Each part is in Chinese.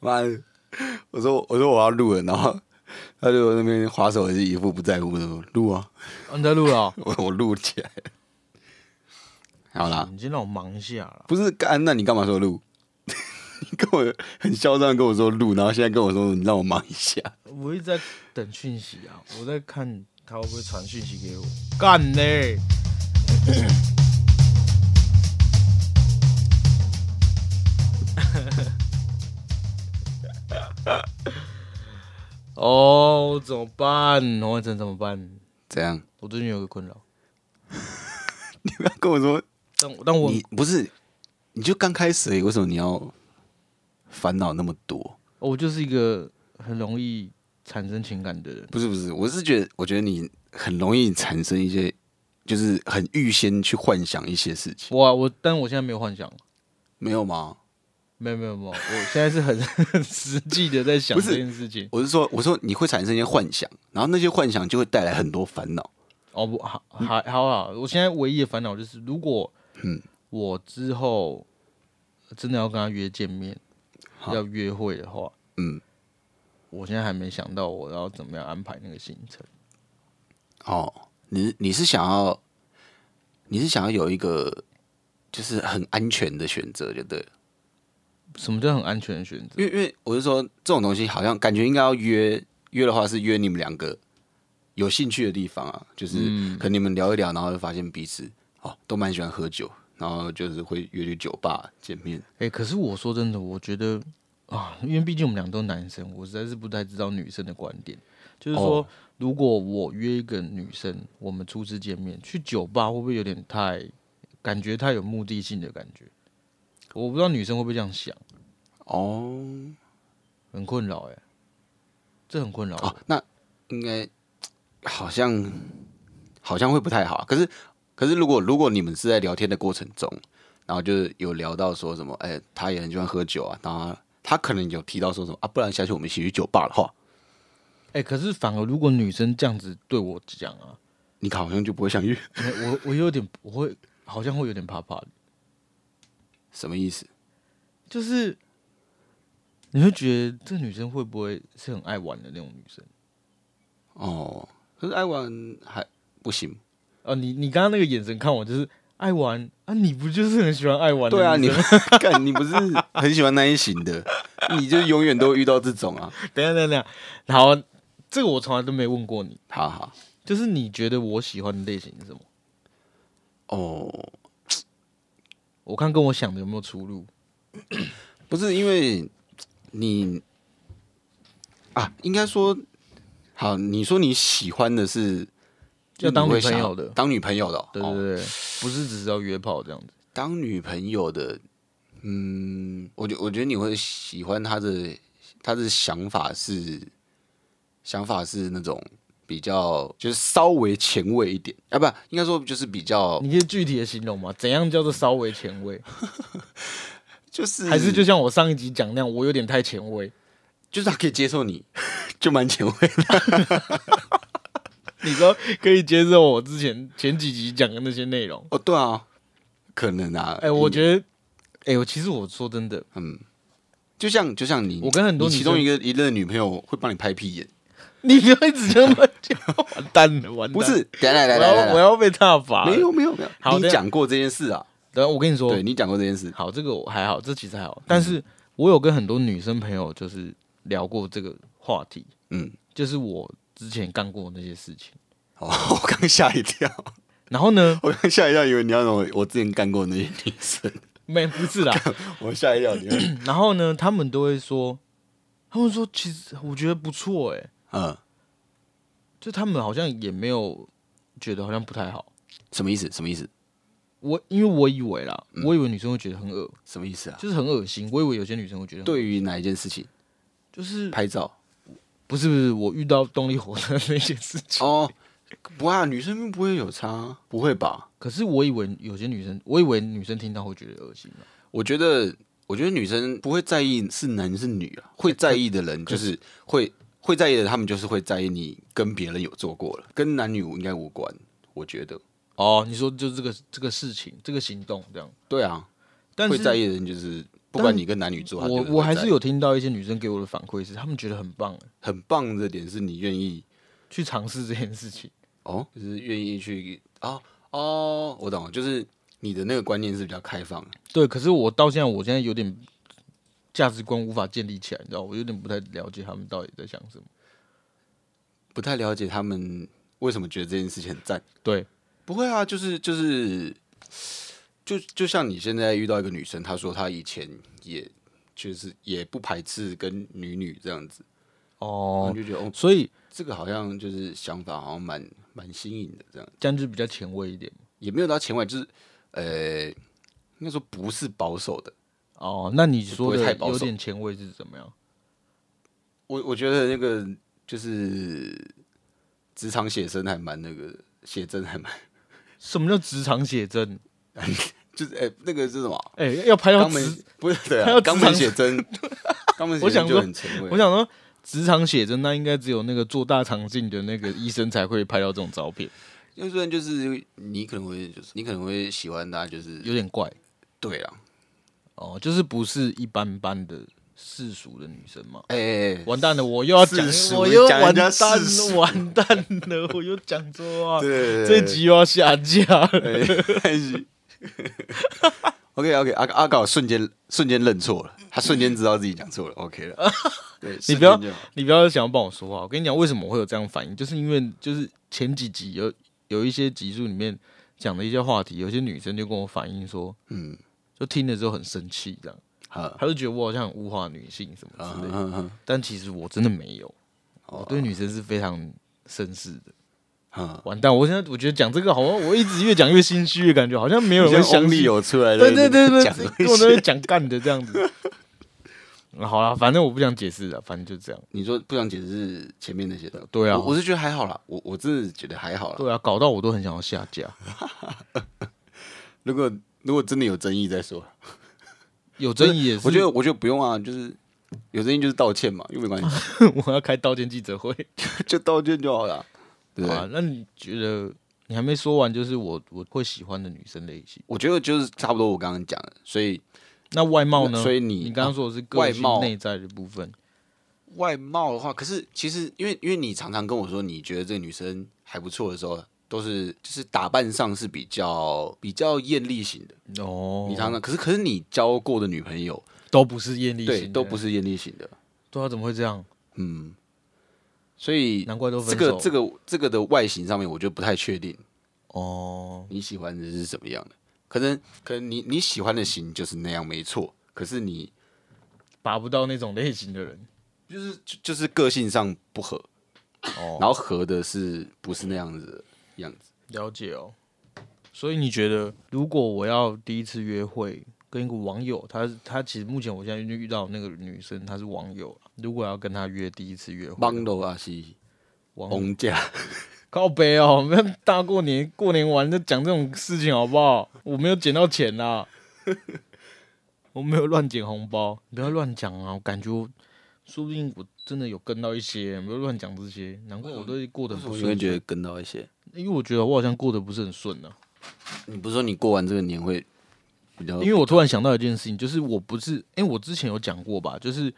妈的，我说我说我要录了，然后他就那边划手机，一副不在乎的说录啊，哦你在录了哦、我我录起来了。好啦，你先让我忙一下啦。不是干，那你干嘛说录？你跟我很嚣张跟我说录，然后现在跟我说你让我忙一下。我一直在等讯息啊，我在看他会不会传讯息给我。干嘞！哦，怎么办？黄伟成怎么办？怎样？我最近有个困扰，你不要跟我说但我但我你不是，你就刚开始而已，为什么你要烦恼那么多？我就是一个很容易产生情感的人。不是不是，我是觉得，我觉得你很容易产生一些，就是很预先去幻想一些事情，我啊我，但我现在没有幻想，没有吗？没有没有没有，我现在是很 很实际的在想不是这件事情。我是说，我说你会产生一些幻想，然后那些幻想就会带来很多烦恼。哦不，好好啊！我现在唯一的烦恼就是，如果嗯我之后真的要跟他约见面，好要约会的话，嗯，我现在还没想到我要怎么样安排那个行程。哦，你你是想要，你是想要有一个就是很安全的选择，就对了。什么叫很安全的选择？因为因为我是说，这种东西好像感觉应该要约约的话，是约你们两个有兴趣的地方啊，就是嗯可能你们聊一聊，然后就发现彼此哦都蛮喜欢喝酒，然后就是会约去酒吧见面。哎、可是我说真的，我觉得啊，因为毕竟我们俩都男生，我实在是不太知道女生的观点。就是说，哦如果我约一个女生，我们初次见面去酒吧，会不会有点太感觉太有目的性的感觉？我不知道女生会不会这样想，哦很困扰哎、这很困扰。哦，那应该好像好像会不太好啊。可是可是如果如果你们是在聊天的过程中，然后就是有聊到说什么，哎、他也很喜欢喝酒啊，然后他他可能有提到说什么啊，不然下次我们一起去酒吧的话，哎、可是反而如果女生这样子对我讲啊，你好像就不会想约，我我有点我会好像会有点怕怕的，什么意思？就是你会觉得这女生会不会是很爱玩的那种女生？哦，可是爱玩还不行。哦，你你刚刚那个眼神看我，就是爱玩啊，你不就是很喜欢爱玩的对啊，你 看你不是很喜欢那一型的，你就永远都遇到这种啊。等下等下，等一下好，这个我从来都没问过你，好好就是你觉得我喜欢的类型是什么？哦，我看跟我想的有没有出入？不是因为你啊，应该说好，你说你喜欢的是要当女朋友的当女朋友的对对对，不是只是要约炮这样子。当女朋友的，嗯，我觉我觉得你会喜欢他的，他的想法是想法是那种比较就是稍微前卫一点，啊，不，应该说就是比较你可以具体的形容吗？怎样叫做稍微前卫？就是还是就像我上一集讲那样，我有点太前卫？就是他可以接受你，就蛮前卫的你说可以接受我之前前几集讲的那些内容？哦，对啊，可能啊，哎、我得觉得，哎、我其实我说真的，嗯，就像就像你，我跟很多其中一个一任女朋友会帮你拍屁眼，你不要一直这样乱讲，完蛋了，完蛋了！不是，来来来要我要被踏伐了。没有没有没有，你讲过这件事啊，等下我跟你说，对你讲过这件事，好，这个我还好，这其实还好。但是我有跟很多女生朋友就是聊过这个话题，嗯，就是我之前干过那些事情。哦，我刚吓一跳。然后呢，我刚吓一跳，以为你要让我我之前干过那些女生，没不是啦，我吓一跳。然后呢，他们都会说，他们说其实我觉得不错哎、嗯，就他们好像也没有觉得好像不太好。什么意思？什么意思？我因为我以为啦，我以为女生会觉得很恶，什么意思啊？就是很恶心。我以为有些女生会觉得，，对于哪一件事情？就是拍照不是不是我遇到动力火车那件事情。哦，不啊，女生不会有差，不会吧？可是我以为有些女生，我以为女生听到会觉得恶心啊我觉得，我觉得女生不会在意是男是女啊，会在意的人就是会会在意的，他们就是会在意你跟别人有做过了，跟男女应该无关。我觉得，哦，你说就这个这个事情，这个行动这样，对啊，但是会在意的人就是不管你跟男女做，他我就是会我还是有听到一些女生给我的反馈是，她们觉得很棒，很棒的点是你愿意去尝试这件事情。哦，就是愿意去哦哦，我懂了，就是你的那个观念是比较开放的。对，可是我到现在，我现在有点价值观无法建立起来，你知道，我有点不太了解他们到底在想什么。不太了解他们为什么觉得这件事情很赞。对，不会啊，就是就是，就就像你现在遇到一个女生，她说她以前也就是也不排斥跟女女这样子，哦，就觉得哦，所以这个好像就是想法好像蛮蛮新颖的，这样这样就比较前卫一点。也没有到前卫，就是呃，应该说不是保守的。哦，那你说的不会太保守有点前卫是怎么样？我我觉得那个就是职场写生还蛮那个写真还蛮，什么叫职场写真？就是哎、那个是什么？哎、要拍到职，不是对啊，肛门写真，肛门写真就我想说很前卫。我想说职场写真，那应该只有那个做大肠镜的那个医生才会拍到这种照片，因为虽然就是你可能会就是你可能会喜欢他，就是有点怪。对啊，哦，就是不是一般般的世俗的女生嘛？哎哎哎，完蛋了，我又要讲我又讲人家完蛋了，完蛋了，我又讲错啊！对对这集又要下架了。对 OK OK，阿阿搞瞬间瞬间认错了，他瞬间知道自己讲错了，OK 了。对，你不要你不要想要帮我说话，我跟你讲，为什么我会有这样反应，就是因为就是前几集有有一些集数里面讲的一些话题，有些女生就跟我反映说，嗯，就听了之后很生气，这样，好，她就觉得我好像很物化女性什么嗯之类的，但其实我真的没有，我哦对女生是非常绅士的。嗯，完蛋，我现在我觉得讲这个好像我一直越讲越心虚的感觉，好像没有人会相信。力有出来的，对对对对，讲跟我在那讲干的这样子。嗯好了，反正我不想解释了，反正就这样。你说不想解释前面那些的，对啊我我是觉得还好啦，我我真的觉得还好啦。对啊，搞到我都很想要下架。如果如果真的有争议再说，有争议也是，我觉得我觉得不用啊，就是有争议就是道歉嘛，又没关系，我要开道歉记者会。就道歉就好了，对啊，那你觉得你还没说完，就是我我会喜欢的女生类型。我觉得就是差不多我刚刚讲的，所以那外貌呢？所以你你刚刚说的是外貌内在的部分。外貌的话，可是其实因为因为你常常跟我说你觉得这个女生还不错的时候，都是就是打扮上是比较比较艳丽型的。哦，你常常可是可是你交过的女朋友，都不是艳丽型对，都不是艳丽型的，对啊，怎么会这样？嗯，所以难怪都这。个这个这个的外形上面，我就不太确定哦，你喜欢的是什么样的。可能可能你你喜欢的型就是那样没错，可是你拔不到那种类型的人。就是就就是个性上不合，哦，然后合的是不是那样子的样子？了解哦。所以你觉得，如果我要第一次约会跟一个网友，他他其实目前我现在就遇到那个女生，她是网友，如果要跟她约第一次约会，帮楼啊是网翁家，靠北哦，我们大过年过年玩就讲这种事情好不好？我没有捡到钱啦，我没有乱捡红包，你不要乱讲啊！我感觉我说不定我真的有跟到一些，不要乱讲这些，难怪我都过得很不顺我会觉得跟到一些。因为我觉得我好像过得不是很顺呢、你不是说你过完这个年会比较？因为我突然想到一件事情，就是我不是，因为我之前有讲过吧，就是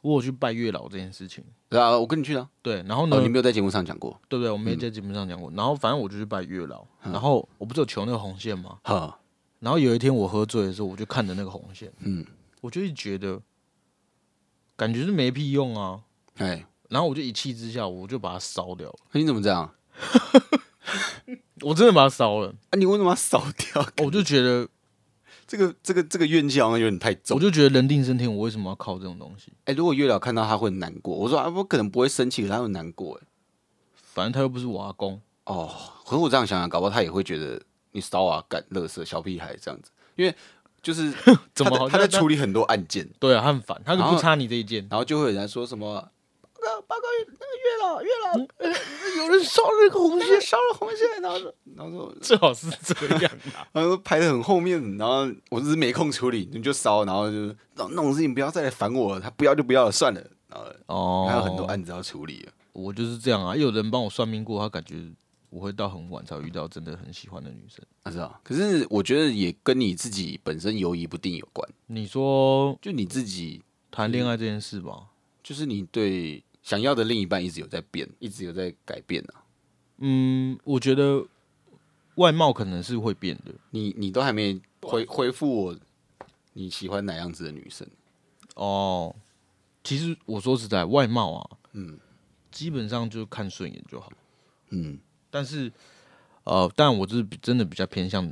我有去拜月老这件事情。对啊，我跟你去啊。对，然后呢，哦，你没有在节目上讲过。对不对？我没在节目上讲过。然后反正我就去拜月老，然后我不是有求那个红线吗？哈，然后有一天我喝醉的时候，我就看着那个红线，嗯，我就一觉得感觉是没屁用啊。哎，然后我就一气之下，我就把它烧掉了。你怎么这样？我真的把它烧了，啊，你为什么要烧掉？我就觉得，这个这个这个怨气好像有点太重我。就觉得人定胜天，我为什么要靠这种东西？哎、如果月老看到他会难过，我说啊，我可能不会生气，可是他会难过。哎，反正他又不是我阿公，哦，可是我这样想想，搞不好他也会觉得你骚啊、干、乐色、小屁孩这样子，因为就是 怎么他在他在处理很多案件，对啊，他很烦，他就不差你这一件。然后就会有人说什么报告报告那个月老月老呃有人烧了一个红线烧了红线，然后说然后说最好是这样啊。然后排的很后面，然后我只是没空处理，你就烧，然后就那那种事情不要再来烦我了，他不要就不要了，算了，然后哦，还有很多案子要处理了。我就是这样啊。也有人帮我算命过，他感觉我会到很晚才遇到真的很喜欢的女生。啊是啊，可是我觉得也跟你自己本身犹疑不定有关，你说就你自己谈恋爱这件事吧，就是你对想要的另一半一直有在变，一直有在改变啊。嗯，我觉得外貌可能是会变的。你你都还没回回复我，你喜欢哪样子的女生？哦，其实我说实在，外貌啊，嗯基本上就看顺眼就好。嗯，但是，呃，但我就是真的比较偏向，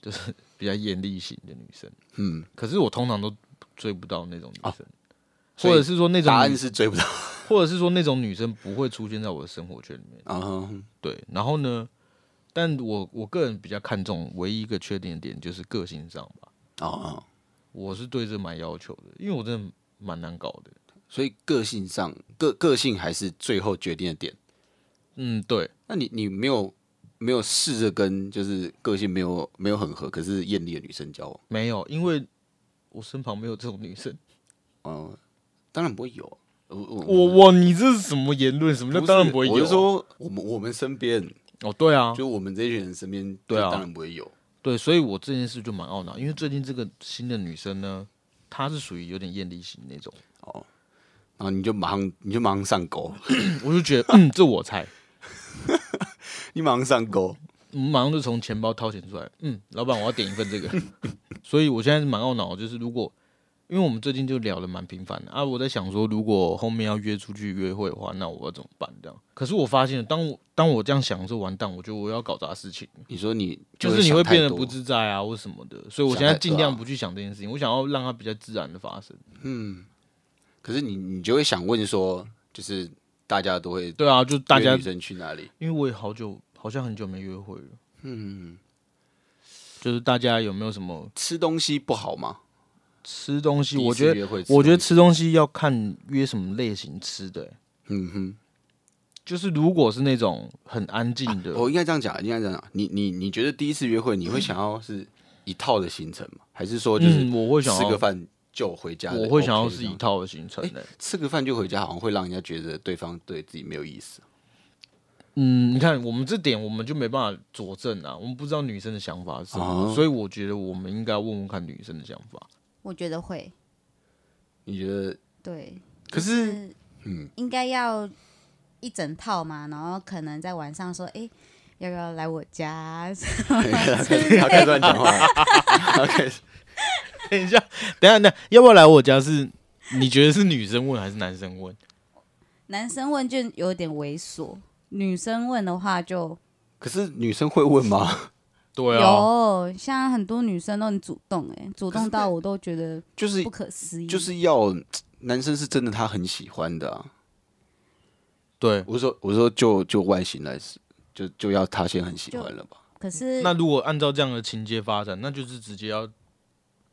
就是 比较艳丽型的女生。嗯，可是我通常都追不到那种女生，或者是说那种答案是追不到或者是说那种女生不会出现在我的生活圈里面。啊哼。对，然后呢，但我我个人比较看重唯一一个缺点点就是个性上吧，哦哦，我是对这蛮要求的，因为我真的蛮难搞的。所以个性上个个性还是最后决定的点。嗯，对，那你你没有没有试着跟就是个性没有没有很合，可是艳丽的女生交往？没有，因为我身旁没有这种女生。嗯、当然不会有。我我我我你这是什么言论？什么叫当然不会？我是说我们我们身边，哦，对啊，就我们这一群人身边，对啊当然不会有。对，所以我这件事就蛮懊恼，因为最近这个新的女生呢，她是属于有点艳丽型那种哦，然后你就马上你就马上上钩，我就觉得，嗯，这我猜，你马上上钩。我们马上就从钱包掏钱出来，嗯，老板，我要点一份这个。所以我现在是蛮懊恼，就是如果，因为我们最近就聊的蛮频繁的啊，我在想说，如果后面要约出去约会的话，那我要怎么办？这样，可是我发现，当我当我这样想的时候，完蛋，我觉得我要搞砸事情，你说你就是你会变得不自在啊，或什么的。所以我现在尽量不去想这件事情，我想要让它比较自然的发生。嗯可是你你就会想问说，就是大家都会对啊，就大家约女，生去哪里？因为我也好久，好像很久没约会了。嗯，就是大家有没有什么吃东西不好吗？吃东西？我觉得，我觉得吃东西要看约什么类型吃的、欸嗯哼，就是如果是那种很安静的，我应该这样讲，应该这样讲。你你你觉得第一次约会，你会想要是一套的行程吗？还是说就是嗯，我会想要，吃个饭就回家的？我会想要是一套的行程的、吃个饭就回家，好像会让人家觉得对方对自己没有意思。嗯，你看我们这点我们就没办法佐证啊，我们不知道女生的想法是什么，哦所以我觉得我们应该问问看女生的想法。我觉得会，你觉得？对。可就是嗯，应该要一整套嘛，然后可能在晚上说，哎、要不要来我家？他开始他开始乱讲话了，他开始等一下，等一下，那要不要来我家是？你觉得是女生问还是男生问？男生问就有点猥琐，女生问的话就可是女生会问吗？对啊，有，像很多女生都很主动、哎，主动到我都觉得就是不可思议。就是要男生是真的他很喜欢的啊。对。我是说我是说就就外形来说，就就要他先很喜欢了吧？可是那如果按照这样的情节发展，那就是直接要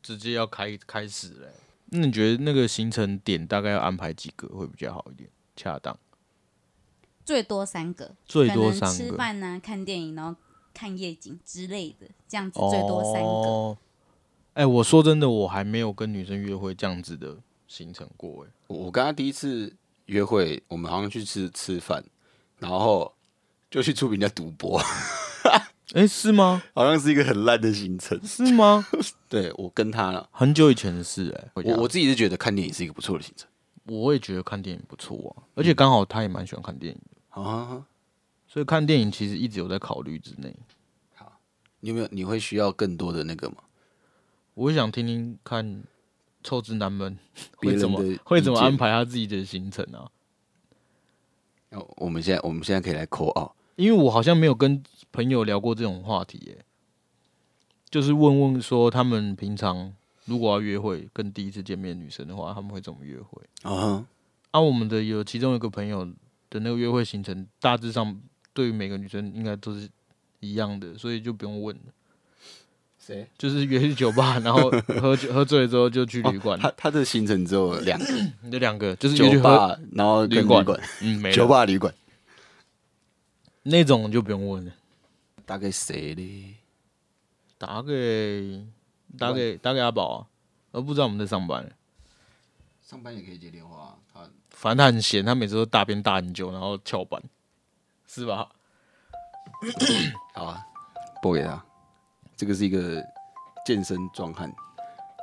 直接要开开始嘞、那你觉得那个行程点大概要安排几个会比较好一点，恰当？最多三个，最多三个，吃饭啊、看电影，然后看夜景之类的，这样子最多三个。哦。哎、我说真的，我还没有跟女生约会这样子的行程过、哎，我我跟他第一次约会，我们好像去吃吃饭，然后就去出名家赌博，哎、是吗？好像是一个很烂的行程。是吗？对我跟他了，很久以前的事、哎，我我自己是觉得看电影是一个不错的行程我也觉得看电影不错啊，而且刚好他也蛮喜欢看电影的，啊。所以看电影其实一直有在考虑之内。好你有没有你会需要更多的那个吗？我也想听听看臭直男们 会怎么会怎么安排他自己的行程啊？哦我们现在我们现在可以来扣啊。因为我好像没有跟朋友聊过这种话题耶，就是问问说他们平常如果要约会跟第一次见面的女生的话，他们会怎么约会？啊，啊，我们的有其中一个朋友的那个约会行程，大致上对于每个女生应该都是一样的，所以就不用问了。谁？就是约去酒吧，然后喝酒喝醉了之后就去旅馆，他他的行程只有两个，你这两个就是约去喝，酒吧，然后旅馆旅，嗯，没了酒吧旅馆，那种就不用问了。打给谁嘞？打给打给打给阿宝啊，而不知道我们在上班。上班也可以接电话啊，他反正他很闲，他每次都大便大很久，然后翘班，是吧？好啊，拨给他。这个是一个健身壮汉，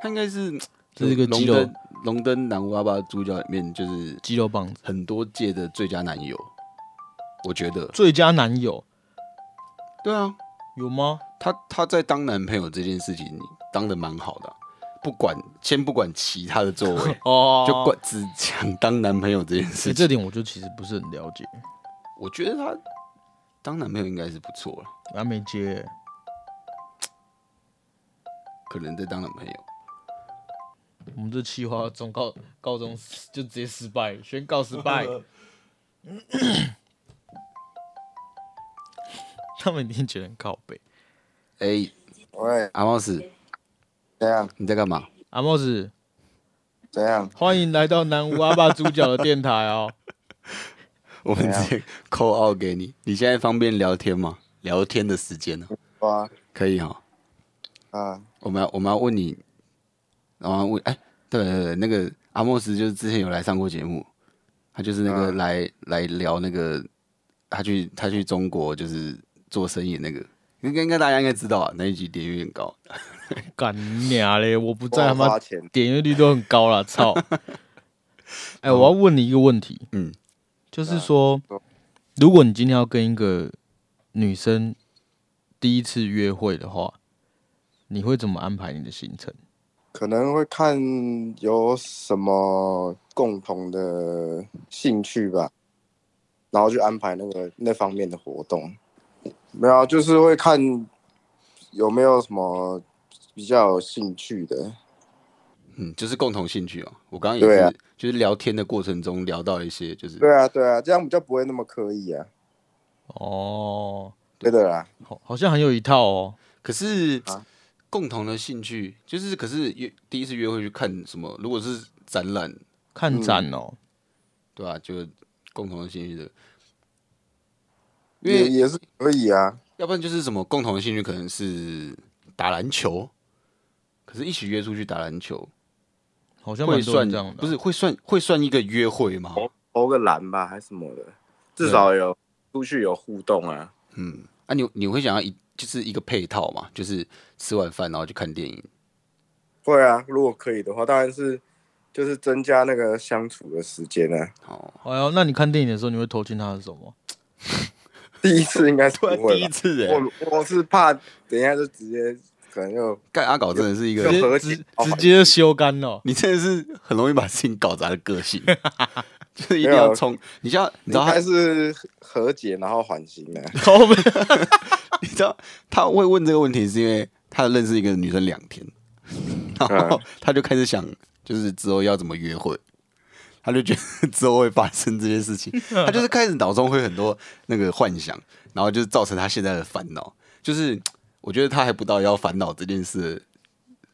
他应该是这是一个肌肉龙灯龙灯南无阿爸主角里面就是肌肉棒子，很多届的最佳男友，我觉得。最佳男友对啊，有吗？他他在当男朋友这件事情当的蛮好的啊、不管先不管其他的作为，哦就管只讲当男朋友这件事情。欸这点我就其实不是很了解，我觉得他当男朋友应该是不错了，还没接，可能在当男朋友。我们这企划中高高中就直接失败，宣告失败。他们一定觉得很靠背。哎、喂，阿茂斯，怎样？你在干嘛？阿帽子，怎样？欢迎来到南无阿爸主角的电台哦。我们直接扣二给你。你现在方便聊天吗？聊天的时间呢？哇可以哈。啊，我们要我们要问你，然后问哎、对对对，那个阿莫斯就是之前有来上过节目，他就是那个嗯来、来聊那个他去他去中国就是做生意那个，应该应该大家应该知道啊，那一集点阅很高。干娘嘞！我不在，他妈点阅率都很高了，操！哎、我要问你一个问题，嗯，就是说说，如果你今天要跟一个女生第一次约会的话，你会怎么安排你的行程？可能会看有什么共同的兴趣吧，然后去安排那个那方面的活动。没有啊，就是会看有没有什么比较有兴趣的。嗯，就是共同兴趣哦。我刚刚也是，就是聊天的过程中聊到一些，就是对啊，对啊，这样比较不会那么刻意啊。哦，对。的啦，好，好像很有一套哦。可是、啊？共同的兴趣，就是可是约第一次约会去看什么？如果是展览，看展哦，对吧、就共同的兴趣的，因为也也是可以啊。要不然就是什么共同的兴趣，可能是打篮球，可是一起约出去打篮球。会好像会算这样的啊。不是会算会算一个约会吗？投个篮吧，还是什么的，至少有出去有互动啊。嗯，啊你你会想要一就是一个配套嘛，就是吃完饭然后去看电影，会啊，如果可以的话，当然是就是增加那个相处的时间啊。哦，哎呦，那你看电影的时候，你会偷亲他的手吗？第一次应该是不会吧？次哎，我我是怕等一下就直接可能又干阿搞真的是一个直解直接就修干了。你真的是很容易把事情搞砸的个性，就是一定要冲。你像你知道他，是和解然后缓刑的、你知道他会问这个问题，是因为他认识一个女生两天，然后他就开始想，就是之后要怎么约会。他就觉得之后会发生这件事情，他就是开始脑中会很多那个幻想，然后就是造成他现在的烦恼。就是我觉得他还不到要烦恼这件事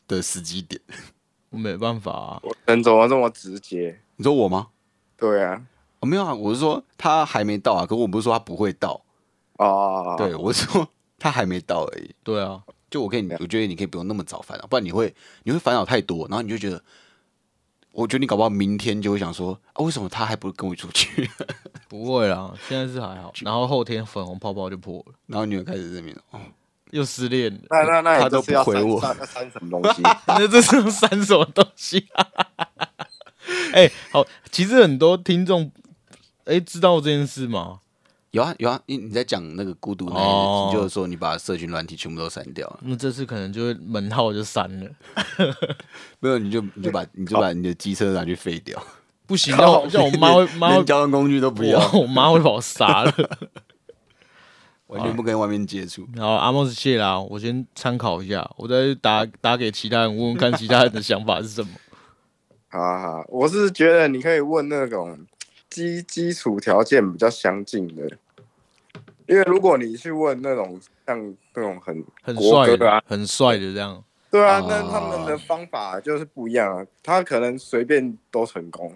的时机点。我没办法啊。我能怎么这么直接？你说我吗？对啊，哦，没有啊，我是说他还没到啊，可我不是说他不会到，哦，对我是说他还没到而已。对啊，就我可以，我觉得你可以不用那么早烦恼，不然你会你会烦恼太多，然后你就觉得，我觉得你搞不好明天就会想说啊，为什么他还不跟我出去？不会啦，现在是还好。然后后天粉红泡泡就破了，然后你就开始这边哦，又失恋了。那那那他都不回我删什么东西？那这是删什么东西啊？哎、好，其实很多听众哎、知道这件事吗？有啊有啊，你你在讲那个孤独那一哦集，你就是说你把社群软体全部都删掉了，那这次可能就会门号就删了。没有你就你就把你就把你的机车拿去废掉，不行，让我让我妈会妈交通工具都不要，我我妈会把我杀了。完全不跟外面接触。好，阿莫斯谢啦，我先参考一下，我再打打给其他人问问看其他人的想法是什么。好啊好啊，我是觉得你可以问那种基基础条件比较相近的，因为如果你去问那种像那种很很帅的很帅的这样。对啊，哦那他们的方法就是不一样啊，他可能随便都成功。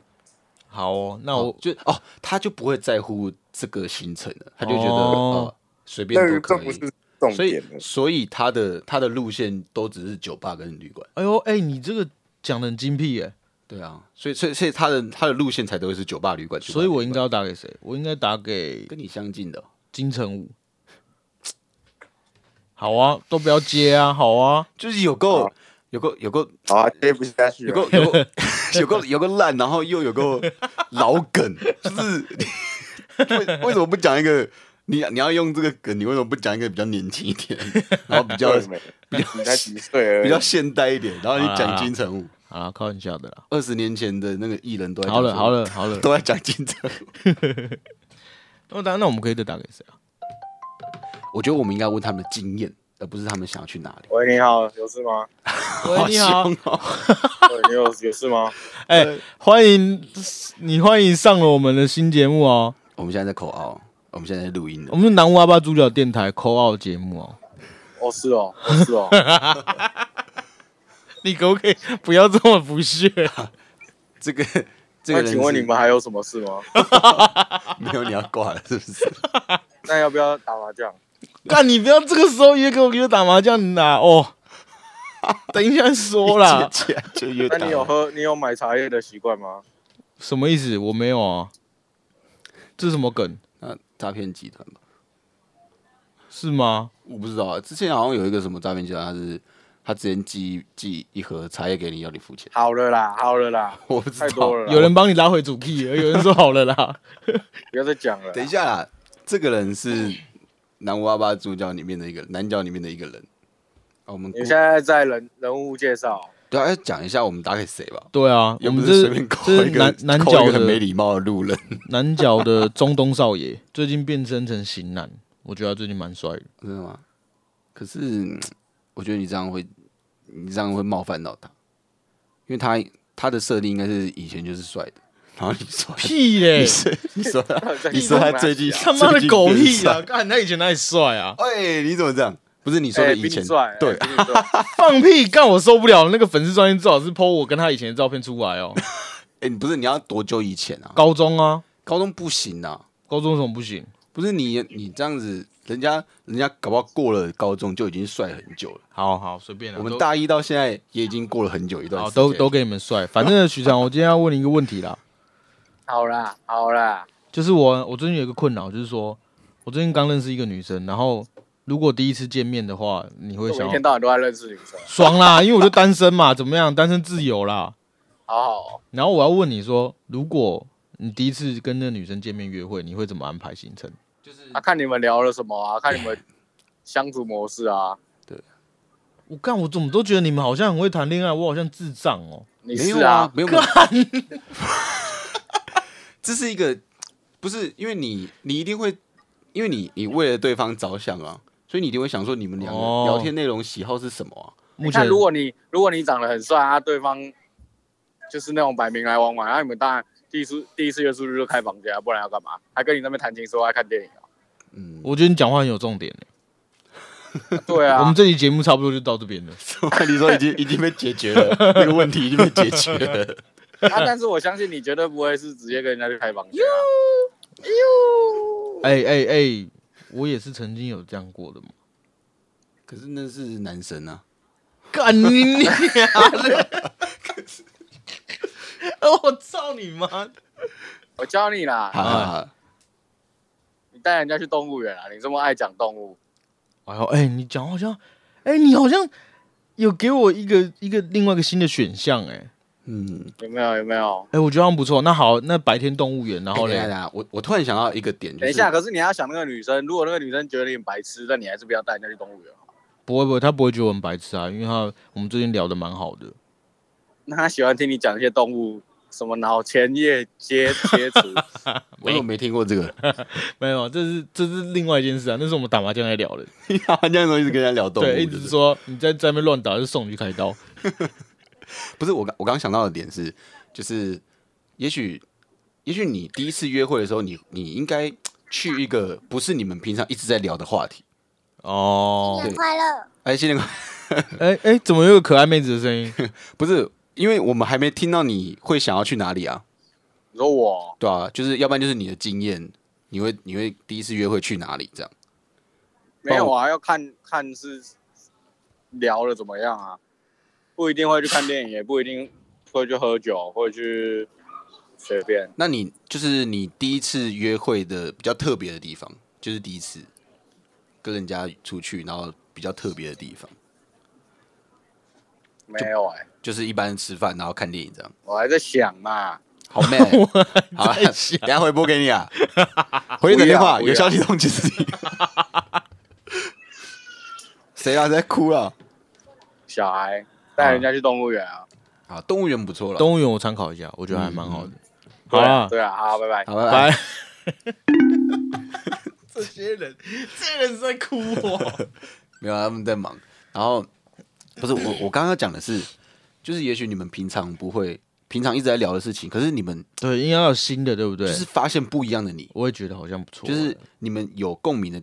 好哦，那我哦，就哦，他就不会在乎这个行程了，他就觉得随便都可以。所以，所以他的他的路线都只是酒吧跟旅馆，哎呦哎、你这个讲的很精辟耶，对啊，所以所以所以他的他的路线才都会是酒吧旅馆，所以我应该要打给谁？我应该打给跟你相近的，金城武。好啊，都不要接啊，好啊，就是有够好有够有够啊，接不下去。有够有够有够有个烂，然后又有个老梗，就是 为为什么不讲一个？你你要用这个梗，你为什么不讲一个比较年轻一点，然后比较比较你才几岁，比较现代一点，然后你讲金城武，好啦，开玩笑的啦。二十年前的那个艺人都在好了好，了好了，都在讲金城武。那当然，那我们可以再打给谁啊？我觉得我们应该问他们的经验，而不是他们想要去哪里。喂，你好，有事吗？喂，你好，哦，喂，你有有事吗？哎、欢迎你，欢迎上了我们的新节目哦。我们现在在口号，我们现在在录音的。我们是南无阿巴主角电台扣奥节目哦。哦，是哦，哦是哦，你可不可以不要这么不屑？这个这个请问你们还有什么事吗？没有你要挂了是不是？那要不要打麻将？干，你不要这个时候约给我约打麻将啦哦。等一下说啦。那你有喝你有买茶叶的习惯吗？什么意思？我没有啊。这是什么梗？那诈骗集团吧？是吗？我不知道啊，之前好像有一个什么诈骗集团，他是他之前寄寄一盒茶叶给你，要你付钱。好了啦，好了啦，我不知道太多了啦，有人帮你拉回主 key 了，有人说好了啦。不要再讲了啦。等一下啦，这个人是南无阿巴主角里面的一个男角里面的一个人。啊，我们你现在在人人物介绍，对啊，要讲一下我们打给谁吧。对啊，我们这是随便扣一是南南角一个很没的礼貌的路人，南角的中东少爷，最近变身成型男，我觉得他最近蛮帅的。真的吗？可是嗯我觉得你这样会，你这样会冒犯到他，因为他他的设定应该是以前就是帅的，然后你说屁嘞你！说你说他 你说他最近他妈的狗屁啊！啊！干他以前哪里帅啊？哎，你怎么这样？不是你说哎的以前对 放屁！干我受不了！那个粉丝专业最好是 PO 我跟他以前的照片出来哦。哎，你不是你要多久以前啊？高中啊，高中不行啊，高中为什么不行？不是你你这样子，人家人家搞不好过了高中就已经帅很久了。好好随便了我们大一到现在也已经过了很久一段好时间，都都给你们帅。反正许长，我今天要问你一个问题啦，好啦，好啦，就是我我最近有一个困扰，就是说我最近刚认识一个女生，然后如果第一次见面的话，你会想一天到晚都在认识女生，爽啦，因为我就单身嘛，怎么样？单身自由啦。好好哦。然后我要问你说，如果你第一次跟那女生见面约会，你会怎么安排行程？啊，看你们聊了什么啊？看你们相处模式啊。对我干，我怎么都觉得你们好像很会谈恋爱，我好像智障哦。你是啊，没有。没有 这是一个不是因为你你一定会，因为你你为了对方着想啊，所以你一定会想说你们两个哦聊天内容喜好是什么啊？目前如果你如果你长得很帅啊，对方就是那种摆明来往嘛，然后你们当然第一次第一次约出去就开房间啊，不然要干嘛？还跟你那边谈情说爱看电影啊？嗯，我觉得你讲话很有重点欸对啊，我们这期节目差不多就到这边了。你说已经已经被解决了，那个问题已经被解决了。啊，但是我相信你绝对不会是直接跟人家去开房间、啊。哎 哎哎，我也是曾经有这样过的嘛。可是那是男神啊，干你娘的！我操你妈！我教你啦，好好好，你带人家去动物园啊，你这么爱讲动物，哎呦哎，你讲好像，哎，你好像有给我一个一个另外一个新的选项哎。嗯，有没有？有没有？哎、我觉得好像不错。那好，那白天动物园，然后嘞，等一下等一下，我我突然想到一个点，就是等一下，可是你要想那个女生，如果那个女生觉得你很白痴，那你还是不要带人家去动物园好了。不会不会，她不会觉得我很白痴啊，因为她我们最近聊的蛮好的。那她喜欢听你讲一些动物，什么脑前叶接切除，我怎么没听过这个？没有，这是这是另外一件事啊，那是我们打麻将在聊的。他这样子一直跟人家聊动物，对，一直是说你在在那边乱打，就送你去开刀。不是我刚我刚想到的点是，就是也许也许你第一次约会的时候，你你应该去一个不是你们平常一直在聊的话题。哦，新年快乐！哎，新年快 哎哎，怎么有个可爱妹子的声音？不是，因为我们还没听到你会想要去哪里啊？你说我对啊，就是要不然就是你的经验，你会你会第一次约会去哪里这样？没有啊？要看看是聊的怎么样啊？不一定会去看电影，也不一定会去喝酒，或者去随便。那你就是你第一次约会的比较特别的地方，就是第一次跟人家出去，然后比较特别的地方？没有哎、就是一般吃饭然后看电影这样。我还在想嘛。好 man，好啊，等下回拨给你啊，回你的电话，有消息通知你。谁啊？在哭了？小孩带人家去动物园啊。啊，动物园不错了。动物园我参考一下，我觉得还蛮好的。好对啊啊，对啊，好，拜拜。好，拜拜。这些人，这些人是在哭哦。没有啊，他们在忙。然后不是我，我刚刚讲的是，就是也许你们平常不会，平常一直在聊的事情，可是你们对，应该要有新的，对不对？就是发现不一样的你，我也觉得好像不错，就是你们有共鸣的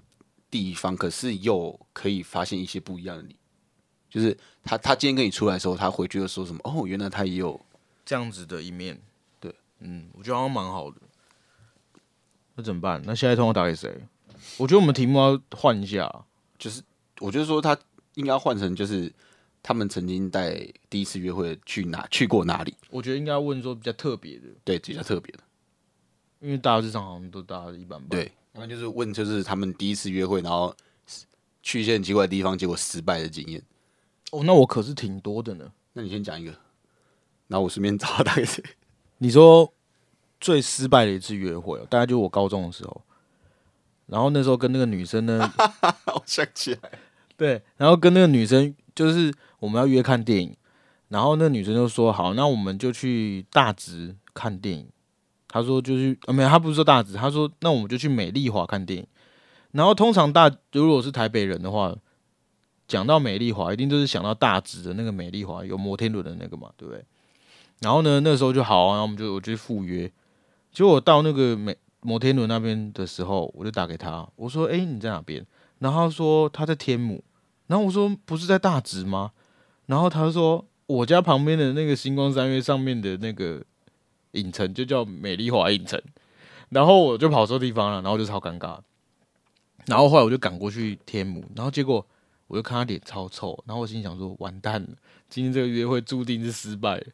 地方，可是又可以发现一些不一样的你。就是他，他今天跟你出来的时候，他回去又说什么？哦，原来他也有这样子的一面。对，嗯，我觉得好像蛮好的。那怎么办？那下一通要打给谁？我觉得我们题目要换一下。就是我就说他应该要换成就是他们曾经带第一次约会去哪去过哪里，我觉得应该问说比较特别的，对，比较特别的，因为大家日常好像都大家一般般。对，要不然就是问就是他们第一次约会，然后去一些很奇怪的地方，结果失败的经验。哦，那我可是挺多的呢。那你先讲一个，然后我顺便找他大概谁。你说最失败的一次约会、哦，大概就是我高中的时候，然后那时候跟那个女生呢，我想起来，对，然后跟那个女生就是我们要约看电影，然后那个女生就说好，那我们就去大直看电影。她说就去，啊没有，她不是说大直，她说那我们就去美丽华看电影。然后通常大如果是台北人的话，讲到美丽华，一定就是想到大直的那个美丽华有摩天轮的那个嘛，对不对？然后呢，那时候就好啊，然后我们就我就去赴约。结果我到那个美摩天轮那边的时候，我就打给他，我说：“哎、你在哪边？”然后他说他在天母，然后我说不是在大直吗？然后他说我家旁边的那个星光三月上面的那个影城就叫美丽华影城，然后我就跑错地方了，然后就超尴尬。然后后来我就赶过去天母，然后结果我就看他脸超臭，然后我心想说完蛋了，今天这个约会注定是失败了。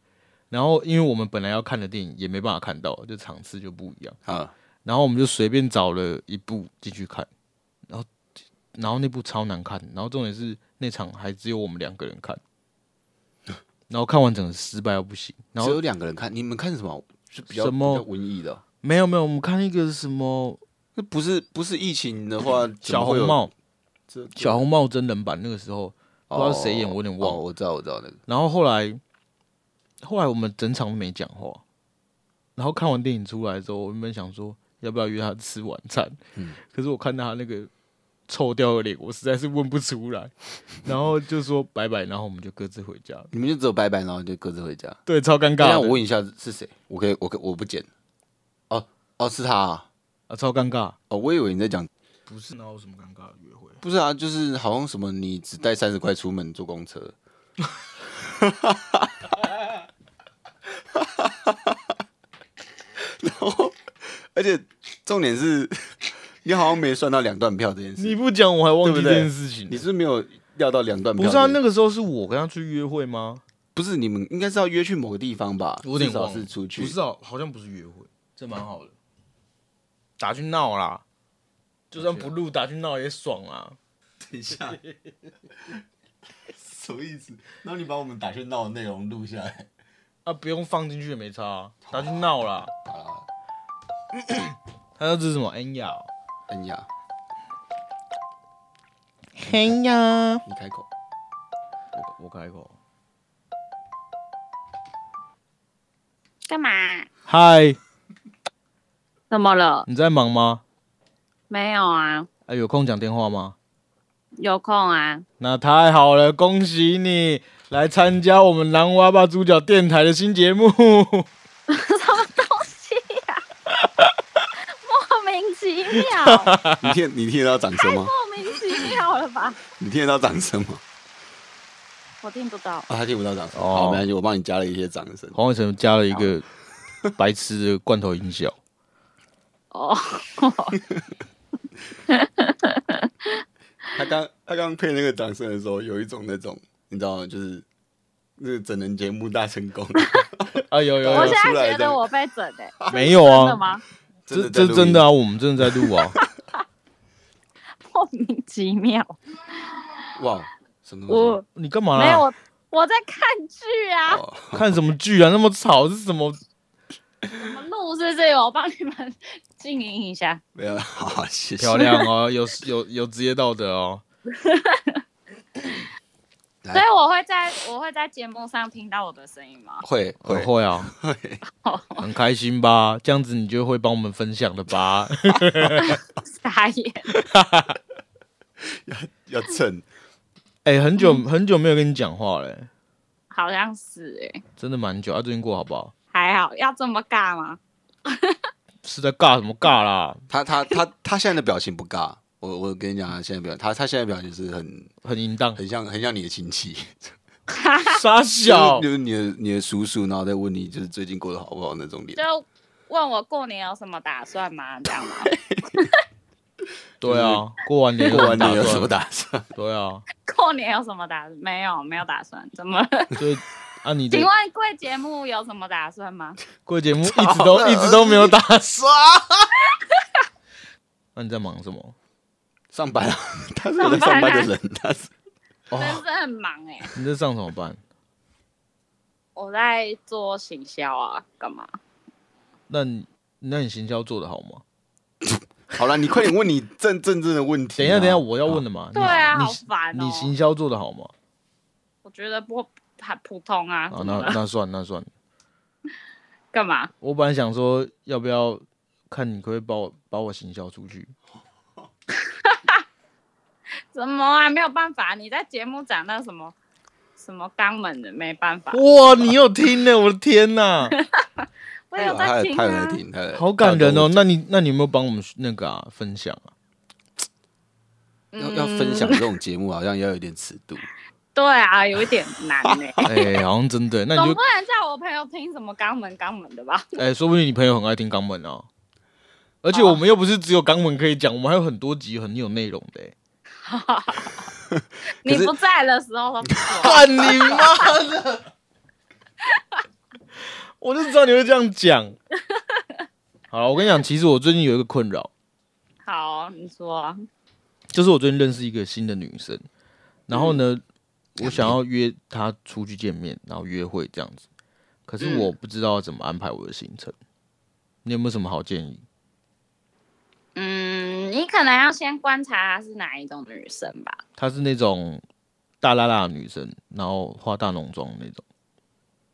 然后因为我们本来要看的电影也没办法看到，就场次就不一样。啊，然后我们就随便找了一部进去看，然后然后那部超难看，然后重点是那场还只有我们两个人看，然后看完整个失败到不行，然后只有两个人看，你们看什么？是比较文艺的哦，没有没有，我们看一个什么那不是不是疫情的话，小红帽这小红帽真人版，那个时候不知道谁演，我有点忘我知道我知道那个，然后后来后来我们整场都没讲话，然后看完电影出来之后，我原本想说要不要约他吃晚餐，嗯可是我看到他那个臭掉的脸，我实在是问不出来，然后就说拜拜，然后我们就各自回家。你们就只有拜拜，然后就各自回家。对，超尴那尬那我问一下是谁？我可以我可以我不剪。哦哦，是他啊。啊，超尴尬。哦，我以为你在讲，不是，哪有什么尴尬的约会？不是啊，就是好像什么你只带三十块出门坐公车。然后，而且重点是，你好像没算到两段票这件事。你不讲我还忘记这件事情。你是是没有料到两段票？不是啊？那个时候是我跟他去约会吗？不是你们应该是要约去某个地方吧？有点忘了是出去。不是啊，好像不是约会，这蛮好的。打去闹啦，就算不录，打去闹也爽啊。等一下，什么意思？然后你把我们打去闹的内容录下来。啊，不用放进去也没差、啊，打去闹啦。好啦，他说这是什么？恩雅哦，恩雅，恩雅。你开口。我我开口。干嘛？嗨，怎么了？你在忙吗？没有啊，啊，有空讲电话吗？有空啊。那太好了，恭喜你来参加我们南娃娃猪脚电台的新节目。什么东西呀、莫名其妙，你听，你听得到掌声吗？莫名其妙了吧？你听得到掌声吗？我听不到。啊，他听不到掌声。哦好，没关系，我帮你加了一些掌声。黄伟成加了一个白痴的罐头音效。哦，他刚他刚配那个掌声的时候，有一种那种你知道吗？就是那个整人节目大成功，啊，有有有我现，在觉得我被整的、没有真的啊？吗？这这真的啊，我们真的在录啊。莫名其妙。哇，什么东西？我你干嘛没有，我我在看剧啊，哦，看什么剧啊？那么吵是什么？怎么录是不是？我帮你们静音一下。没有，好好谢谢。漂亮哦，有有有职业道德哦。所以我会在我会在节目上听到我的声音吗？会会会会啊，很开心吧？这样子你就会帮我们分享的吧？傻眼，要要蹭，哎、很久很久没有跟你讲话嘞，好像是哎、真的蛮久。啊，最近过好不好？还好要这么尬吗？是在尬什么尬啦？他他他他现在的表情不尬，我我跟你讲，他现在表他他现在表情是很很淫荡，很像很像你的亲戚，傻笑就。是你的你的叔叔，然后再问你就是最近过得好不好那种脸就。问我过年有什么打算吗？这样吗？对啊，过完年过完年有什么打打算？算？对啊，过年有什么打？没有，没有打算。怎么了？啊，你的请问贵节目有什么打算吗？贵节目 一直都一直都没有打算。那你在忙什么？上班啊，他是有在上班的人，他是哦真是很忙哎、你在上什么班？我在做行销啊，干嘛？那你那你行销做的好吗？好了，你快点问你正正正的问题啊。等一下，等一下，我要问的嘛。你对啊，好烦哦、你行销做的好吗？我觉得不还普通啊。那那算那算。干嘛？我本来想说，要不要看你可不可以把我把我行销出去？怎么啊？没有办法，你在节目讲那什么什么肛门的，没办法。哇，你有听呢！我的天哪，我有在听啊他有在。听，好感人哦！那你那你有没有帮我们那个啊分享啊？要要分享这种节目，好像要有点尺度。对啊，有一点难呢、哎，好像真的。那你就总不能叫我朋友听什么肛门肛门的吧？哎，说不定你朋友很爱听肛门啊。而且我们又不是只有肛门可以讲，我们还有很多集很有内容的欸。你不在的时候。干你妈的！我就知道你会这样讲。好了，我跟你讲，其实我最近有一个困扰，好，你说啊。就是我最近认识一个新的女生，然后呢，我想要约她出去见面，然后约会这样子，可是我不知道怎么安排我的行程。你有没有什么好建议？嗯，你可能要先观察她是哪一种女生吧。她是那种大辣辣的女生，然后化大浓妆那种。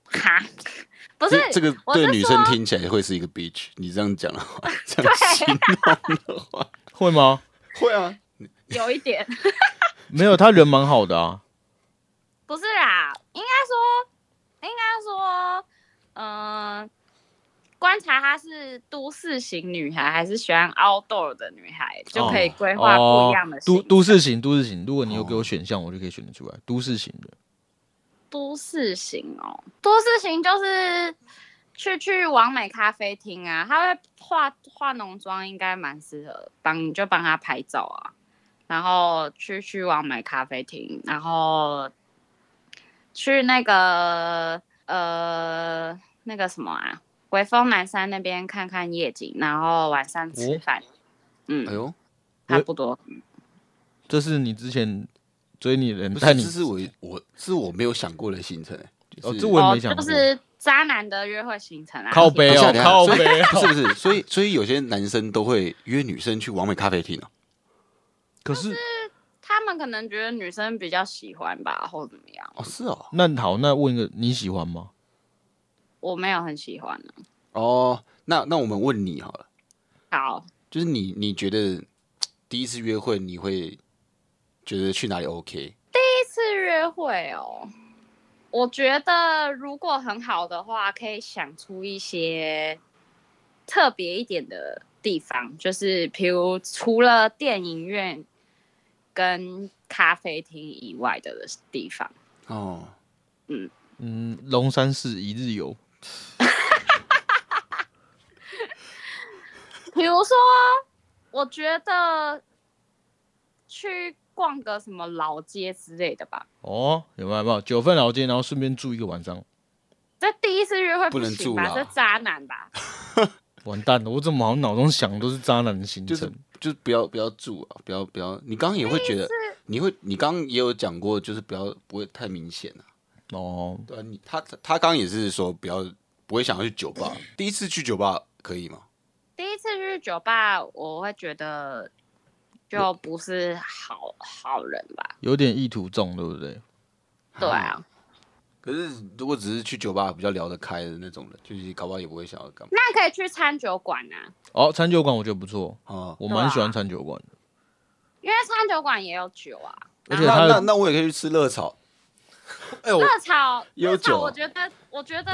哈，不是这这个对女生说听起来会是一个 bitch。你这样讲的话，这样形容的话，会吗？会啊。有一点，没有，她人蛮好的啊。不是啦，应该说，应该说，嗯、观察她是都市型女孩还是喜欢 outdoor 的女孩，就可以规划不一样的哦都都市型，都市型。如果你有给我选项，我就可以选得出来。都市型的，都市型哦，都市型就是去去完美咖啡厅啊，她会化化浓妆，应该蛮适合帮你就帮她拍照啊，然后去去完美咖啡厅，然后去那个呃那个什么啊，微风南山那边看看夜景，然后晚上吃哦饭，嗯，哎呦，差不多。这是你之前追你的人不是，带你这是我我是我没有想过的行程。哎就是哦这我没想过就是渣男的约会行程啊，靠背哦靠背哦。是不是？所以所以有些男生都会约女生去完美咖啡厅啊。可是他们可能觉得女生比较喜欢吧，或怎么样，哦，是哦，那好，那问一个，你喜欢吗？我没有很喜欢呢。哦，那那我们问你好了，好，就是你你觉得第一次约会你会觉得去哪里 OK？第一次约会哦，我觉得如果很好的话，可以想出一些特别一点的地方，就是比如除了电影院跟咖啡厅以外的地方。哦，嗯嗯，龙山寺一日游，比如说，我觉得去逛个什么老街之类的吧。哦，有没有？有没有九份老街，然后顺便住一个晚上，这第一次约会不能行吧？住啦这渣男吧？完蛋了！我怎么好像脑中想的都是渣男的行就是程？就是不要不要住啊，不要不要。你刚刚也会觉得，你会你刚刚也有讲过，就是不要不会太明显啊。哦，对啊，你他他刚刚也是说不要不会想要去酒吧，第一次去酒吧可以吗？第一次去酒吧，我会觉得就不是好好人吧？有点意图重，对不对？对啊，可是如果只是去酒吧比较聊得开的那种人，就是搞不好也不会想要干嘛那可以去餐酒馆啊，哦，餐酒馆我觉得不错，啊。我蛮喜欢餐酒馆的，因为餐酒馆也有酒啊。那而且它的那那我也可以去吃热炒。哎、我热炒，有酒啊我觉得，我觉得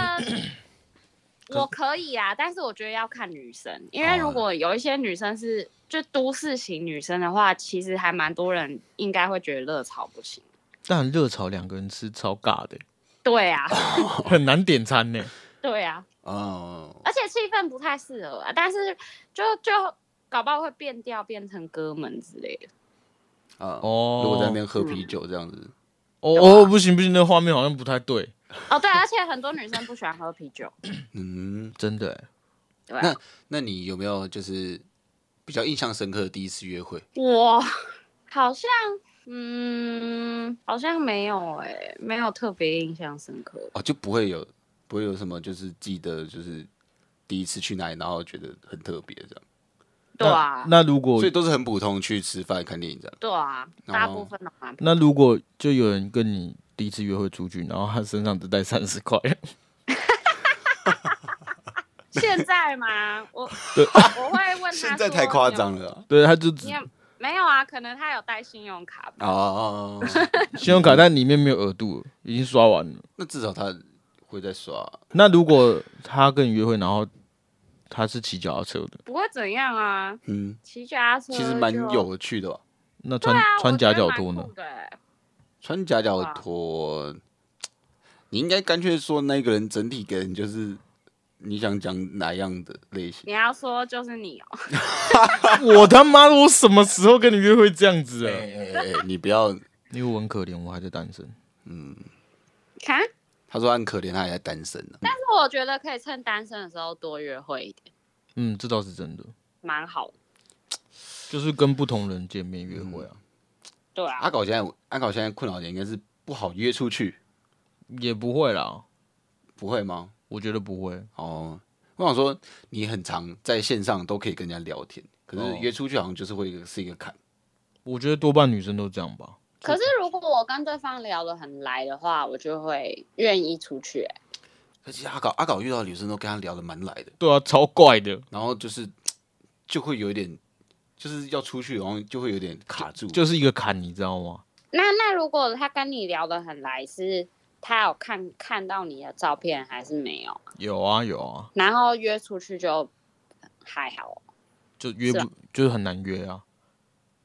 我可以啊，但是我觉得要看女生，因为如果有一些女生是就都市型女生的话，其实还蛮多人应该会觉得热炒不行。但热炒两个人吃超尬的，对啊，很难点餐呢。对啊，哦，而且气氛不太适合啊，但是就就搞不好会变调，变成哥们之类的。啊，哦如果在那边喝啤酒这样子，哦哦，不行不行，那画面好像不太对，哦，对，而且很多女生不喜欢喝啤酒。嗯，真的欸。对啊、那那你有没有就是比较印象深刻的第一次约会？我好像，嗯，好像没有哎、没有特别印象深刻。哦，就不会有不会有什么就是记得就是第一次去哪里，然后觉得很特别这样，对啊，那如果所以都是很普通去吃饭看电影这样。对啊，哦大部分的话。那如果就有人跟你第一次约会出去，然后他身上只带三十块，现在吗？我对我会问他，现在太夸张。了啊对，他就只没有啊？可能他有带信用卡吧。哦哦！哦 信用卡，但里面没有额度，已经刷完了。那至少他会再刷，那如果他跟你约会，然后他是骑脚踏车的，不会怎样啊，嗯，骑脚踏车其实蛮。有趣的吧。那穿、啊，穿夹脚拖呢酷？的欸穿夹脚拖，你应该干脆说那个人整体给人就是你想讲哪样的类型？你要说就是你哦、我他妈的，我什么时候跟你约会这样子哎了？哎哎，你不要，因为我很可怜，我还在单身。嗯，看，他说他很可怜，他还在单身呢。但是我觉得可以趁单身的时候多约会一点，嗯，这倒是真的，蛮好的。就是跟不同人见面约会啊，对啊，阿搞现在，阿搞现在困扰点应该是不好约出去，也不会啦，不会吗？我觉得不会。哦，我想说你很常在线上都可以跟人家聊天，可哦是约出去好像就是会是一个坎。我觉得多半女生都这样吧。可是如果我跟对方聊得很来的话，我就会愿意出去、欸。可是阿搞阿搞遇到的女生都跟他聊得蛮来的，对啊，超怪的，然后就是就会有一点，就是要出去，然后就会有点卡住。就是一个坎，你知道吗？那那如果他跟你聊得很来，是他有看看到你的照片还是没有？有啊有啊，然后约出去就还好，就约不、就是很难约啊。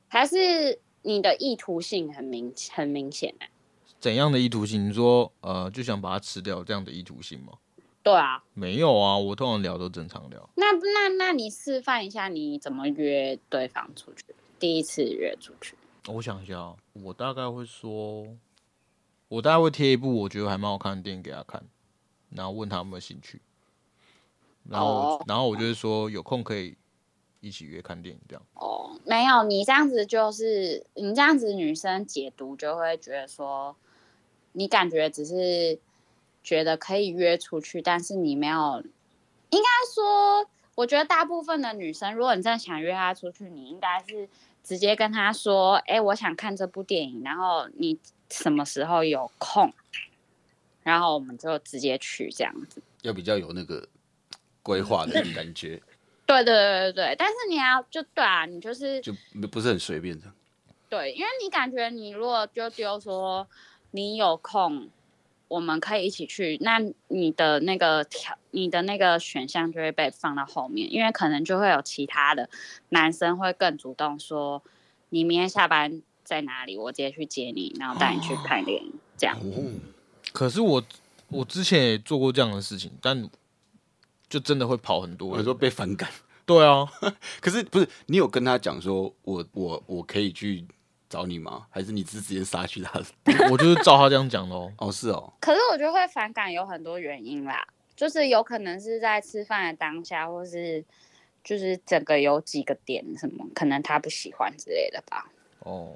还是你的意图性很明很明显欸怎样的意图性？你说呃，就想把它吃掉这样的意图性吗？对啊，没有啊，我通常聊都正常聊。那那那你示范一下你怎么约对方出去？第一次约出去，我想一下哦，我大概会说，我大概会贴一部我觉得还蛮好看的电影给他看，然后问他有没有兴趣，然后、哦然后我就是说有空可以一起约看电影这样。哦，没有，你这样子就是你这样子，女生解读就会觉得说，你感觉只是觉得可以约出去，但是你没有，应该说，我觉得大部分的女生，如果你真的想约她出去，你应该是直接跟她说，哎、我想看这部电影，然后你什么时候有空，然后我们就直接去这样子。要比较有那个规划的感觉，对对对对对，但是你要就对啊，你就是就不是很随便的。对，因为你感觉你如果就丢说你有空，我们可以一起去，那你的那个条，你的那个选项就会被放到后面，因为可能就会有其他的男生会更主动说，你明天下班在哪里，我直接去接你，然后带你去看电影，这样。哦，可是我我之前也做过这样的事情，但就真的会跑很多人。我说被反感。对啊，可是不是你有跟他讲说我我我可以去找你吗？还是你是直接杀去他的？我就是照他这样讲的哦。哦，是哦，可是我觉得会反感有很多原因啦，就是有可能是在吃饭的当下，或是就是整个有几个点什么，可能他不喜欢之类的吧。哦，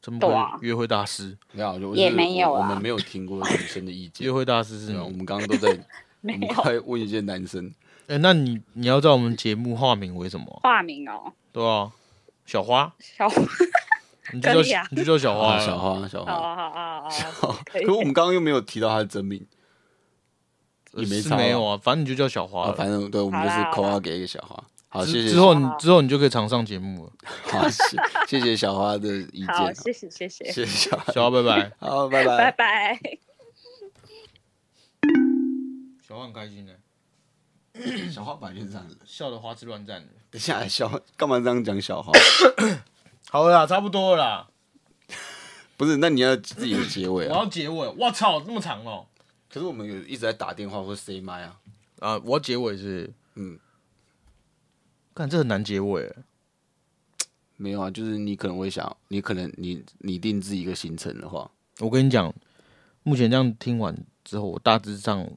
这么对啊会约会大师，没有，就也是没有啊我我们没有听过女生的意见约。会大师是对啊，我你。们刚刚都在，我没有们快问一些男生。哎、那你你要在我们节目化名为什么？化名哦，对啊，小花，小 你就叫、可以啊你就叫小花啊，了小花，小好花。好好好好好，可以可我们刚刚又没有提到他的真名，呃也没差啊。是没有啊，反正你就叫小花啊，了。反正对我们就是好啦扣号给一个小花。好，之谢谢之后你之后你就可以常上节目了。好，谢谢谢小花的意好，见。谢谢谢谢，谢谢小花。小花拜拜，好，拜拜拜。拜。小花很开心的，小花本来就是这样子。笑得花枝乱颤的。等一下，小花干嘛这样讲小花？好了啦，差不多了啦，不是，那你要自己的结尾啊。我要结尾。我操，这么长哦！可是我们有一直在打电话或 say 麦啊。啊，我要结尾是是，嗯，看这很难结尾。没有啊，就是你可能会想，你可能你你定制一个行程的话，我跟你讲，目前这样听完之后，我大致上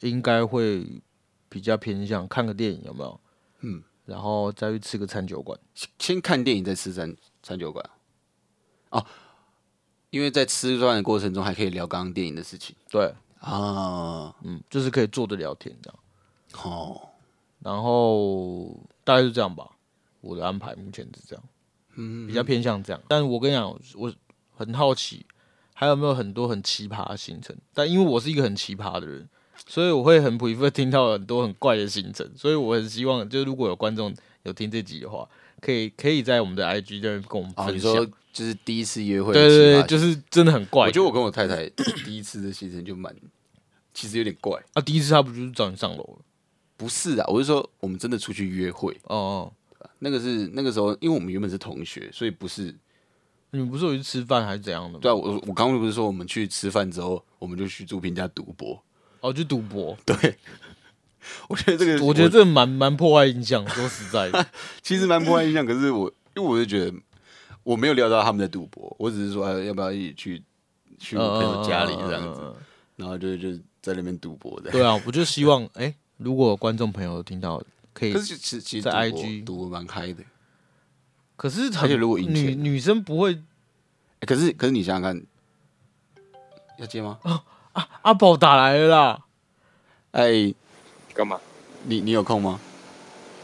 应该会比较偏向看个电影，有没有？嗯，然后再去吃个餐酒馆。先先看电影再吃餐餐酒馆。哦，因为在吃饭的过程中还可以聊刚刚电影的事情对，啊。嗯，就是可以坐着聊天这样。哦，然后大概是这样吧，我的安排目前是这样，嗯比较偏向这样。但我跟你讲，我很好奇，还有没有很多很奇葩的行程？但因为我是一个很奇葩的人，所以我会很 prefer 听到很多很怪的行程。所以我很希望，就是如果有观众有听这集的话，可以可以在我们的 IG 这边跟我们哦，分享。你说就是第一次约会对对对，就是真的很怪。我觉得我跟我太太 第一次的行程就蛮，其实有点怪。啊，第一次他不就是找你上楼了？不是啊，我是说我们真的出去约会，哦哦，那个是那个时候，因为我们原本是同学，所以不是你们不是有去吃饭还是怎样的吗？对啊。我我刚刚不是说我们去吃饭之后，我们就去朱平家赌博。哦，去赌博。对，我觉得这个，我觉得这蛮蛮破坏印象，说实在的。其实蛮破坏印象。可是我因为我就觉得我没有料到他们在赌博，我只是说、哎、要不要一起去去我朋友家里这样子，嗯嗯嗯嗯然后就就在那边赌博的。对啊，我就希望，哎、如果有观众朋友有听到，可以可。是其实其实在 IG 赌博蛮开的、可是很而且如果赢女女生不会，欸可是可是你想想看，要接吗？阿宝打来了啦。哎、干嘛？你你有空吗？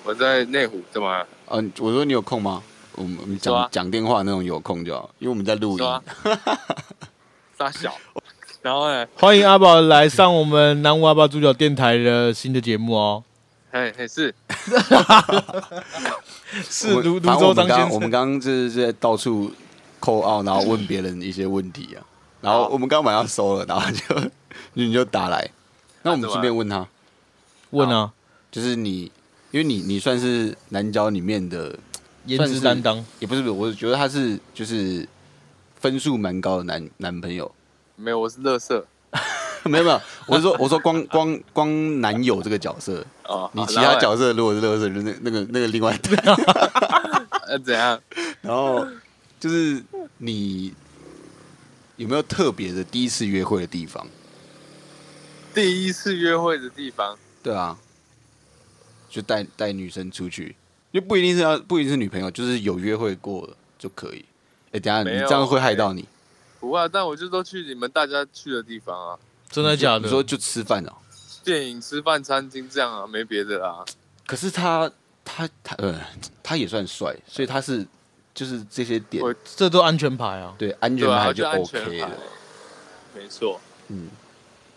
我在内湖，干嘛？嗯、我说你有空吗？我们我们讲讲电话那种有空就好，因为我们在录音。说啊 大小，然后呢？欢迎阿宝来上我们南无阿宝主角电台的新的节目哦。嘿嘿是，是泸泸我反正州张先我们刚我们。刚刚就是在到处扣奥，然后问别人一些问题啊。然后我们刚本来要收了，然后就 你就打来，那我们顺便问他，问啊，就是你，因为你你算是南郊里面的，颜值担当。也不是不是，我觉得他是就是分数蛮高的男男朋友。没有，我是乐色 没有没有，我是说我说光光光男友这个角色，哦。你其他角色如果是乐色，就那那个那个另外谈。呃怎样？然后就是你有没有特别的第一次约会的地方？第一次约会的地方，对啊，就带带女生出去，就不一定是要不一定是女朋友，就是有约会过的就可以。哎、等下你这样会害到你。不会啊，但我就都去你们大家去的地方啊，真的假的？你说就吃饭哦？电影、吃饭、餐厅这样啊，没别的啦。可是他他他呃，他也算帅，所以他是就是这些点我这都安全牌啊。对安全对啊，牌就就安全 OK 牌了。，没错。嗯，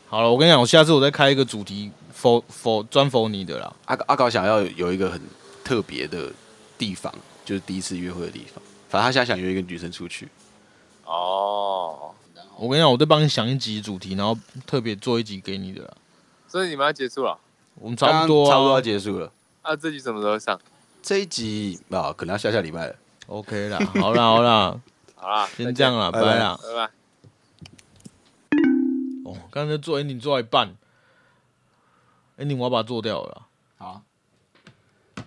好了，我跟你讲，我下次我再开一个主题否否专否你的啦。阿阿高想要有一个很特别的地方，就是第一次约会的地方。反正他现在想约一个女生出去，哦，我跟你讲，我再帮你想一集主题，然后特别做一集给你的啦。所以你们要结束了？我们差不多、差不多要结束了。啊，这集什么时候上？这一集啊，可能要下下礼拜了。OK 啦，好啦好啦，好啦，先这样啦，拜拜拜啦。拜拜。哦，刚才做 ending 做到一半，ending 我要把它做掉了啦。好，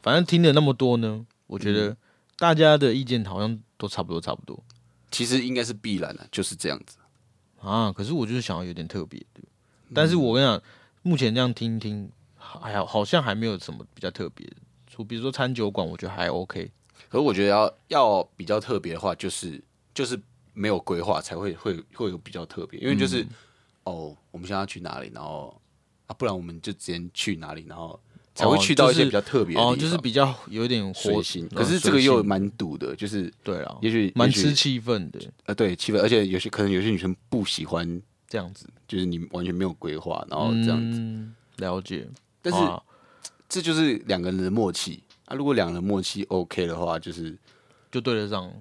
反正听了那么多呢，我觉得大家的意见好像都差不多差不多其实应该是必然的，就是这样子。啊。可是我就是想要有点特别的，但是我跟你讲，目前这样听听，还好好像还没有什么比较特别的。处，比如说餐酒馆，我觉得还 OK。可是我觉得要要比较特别的话，就是就是没有规划才会会会有比较特别，因为就是、嗯哦，我们现在要去哪里，然后啊，不然我们就直接去哪里，然后才会去到一些比较特别的地哦，方，就是比较有一点活随性。嗯可是这个又蛮堵的，就是对啊，也许蛮吃气氛的呃对气氛，而且有些可能有些女生不喜欢，这样子，就是你完全没有规划，然后这样子。嗯、了解。但是啊这就是两个人的默契啊。如果两个人默契 OK 的话，就是就对得上，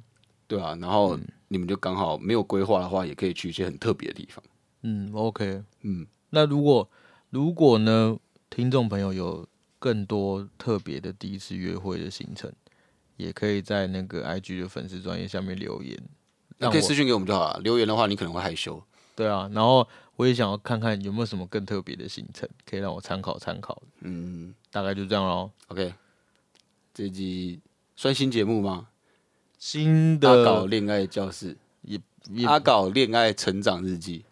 对啊，然后嗯你们就刚好没有规划的话，也可以去一些很特别的地方。嗯，OK。嗯，那如果如果呢，听众朋友有更多特别的第一次约会的行程，也可以在那个 IG 的粉丝专业下面留言，那我可以私信给我们就好了。留言的话，你可能会害羞。对啊，然后我也想要看看有没有什么更特别的行程，可以让我参考参考。嗯大概就这样喽。，OK，这集算新节目吗？新阿搞的恋爱教室，也也阿搞恋爱成长日记。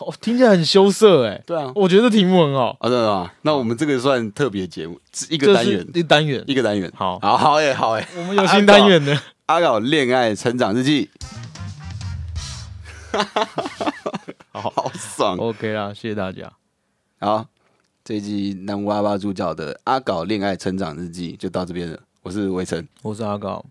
哦，听起来很羞涩哎，对啊，我觉得题目很好，啊，真的吗？那我们这个算特别节目，一一个单元，一个单元。一个单元。好，好好哎，好哎。我们有新单元的。阿搞恋爱成长日记，好好爽。OK 啦，谢谢大家。好，这一集南无阿巴主角的阿搞恋爱成长日记就到这边了。我是围城，我是阿高，